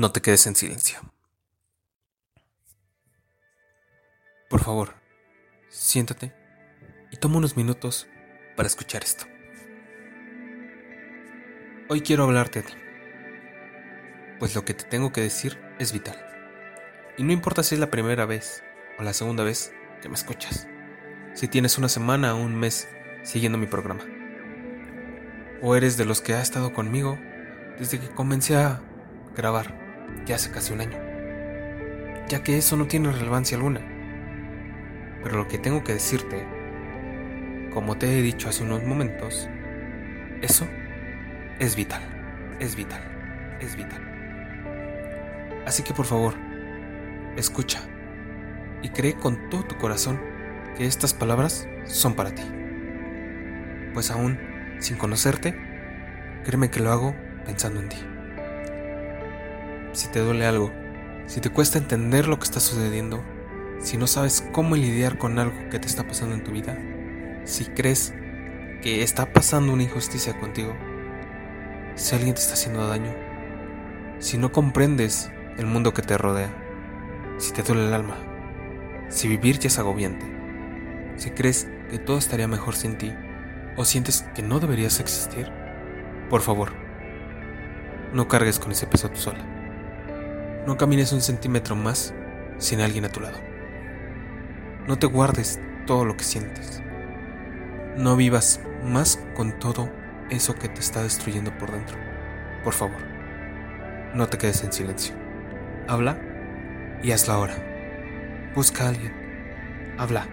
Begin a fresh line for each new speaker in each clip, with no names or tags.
No te quedes en silencio. Por favor, siéntate y toma unos minutos para escuchar esto. Hoy quiero hablarte a ti, pues lo que te tengo que decir es vital. Y no importa si es la primera vez o la segunda vez que me escuchas, si tienes una semana o un mes siguiendo mi programa, o eres de los que ha estado conmigo desde que comencé a grabar, ya hace casi un año, ya que eso no tiene relevancia alguna. Pero lo que tengo que decirte, como te he dicho hace unos momentos, eso es vital, es vital, es vital. Así que por favor, escucha y cree con todo tu corazón que estas palabras son para ti. Pues aún sin conocerte, créeme que lo hago pensando en ti si te duele algo, si te cuesta entender lo que está sucediendo, si no sabes cómo lidiar con algo que te está pasando en tu vida, si crees que está pasando una injusticia contigo, si alguien te está haciendo daño, si no comprendes el mundo que te rodea, si te duele el alma, si vivir ya es agobiante, si crees que todo estaría mejor sin ti o sientes que no deberías existir, por favor, no cargues con ese peso tú sola. No camines un centímetro más sin alguien a tu lado. No te guardes todo lo que sientes. No vivas más con todo eso que te está destruyendo por dentro. Por favor, no te quedes en silencio. Habla y hazlo ahora. Busca a alguien. Habla.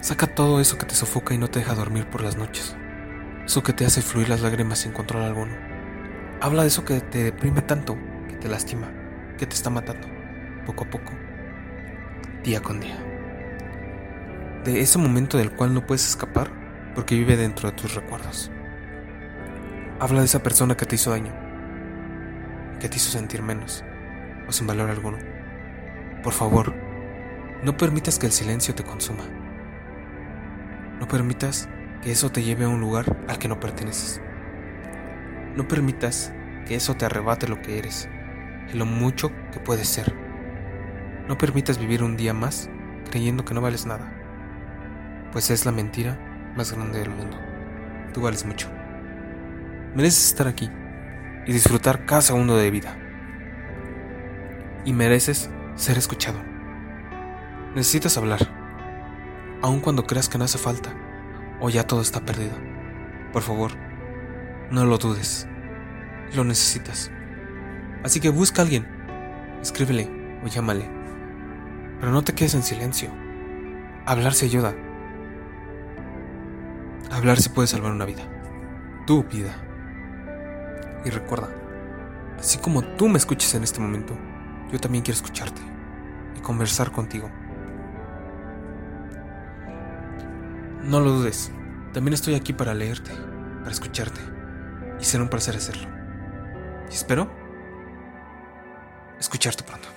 Saca todo eso que te sofoca y no te deja dormir por las noches. Eso que te hace fluir las lágrimas sin control alguno. Habla de eso que te deprime tanto te lastima, que te está matando, poco a poco, día con día. De ese momento del cual no puedes escapar porque vive dentro de tus recuerdos. Habla de esa persona que te hizo daño, que te hizo sentir menos o sin valor alguno. Por favor, no permitas que el silencio te consuma. No permitas que eso te lleve a un lugar al que no perteneces. No permitas que eso te arrebate lo que eres lo mucho que puedes ser. No permitas vivir un día más creyendo que no vales nada, pues es la mentira más grande del mundo. Tú vales mucho. Mereces estar aquí y disfrutar cada segundo de vida. Y mereces ser escuchado. Necesitas hablar, aun cuando creas que no hace falta o ya todo está perdido. Por favor, no lo dudes. Lo necesitas. Así que busca a alguien, escríbele o llámale. Pero no te quedes en silencio. Hablar se ayuda. Hablar se puede salvar una vida. Tu vida. Y recuerda, así como tú me escuches en este momento, yo también quiero escucharte y conversar contigo. No lo dudes, también estoy aquí para leerte, para escucharte, y será un placer hacerlo. Y espero escucharte pronto.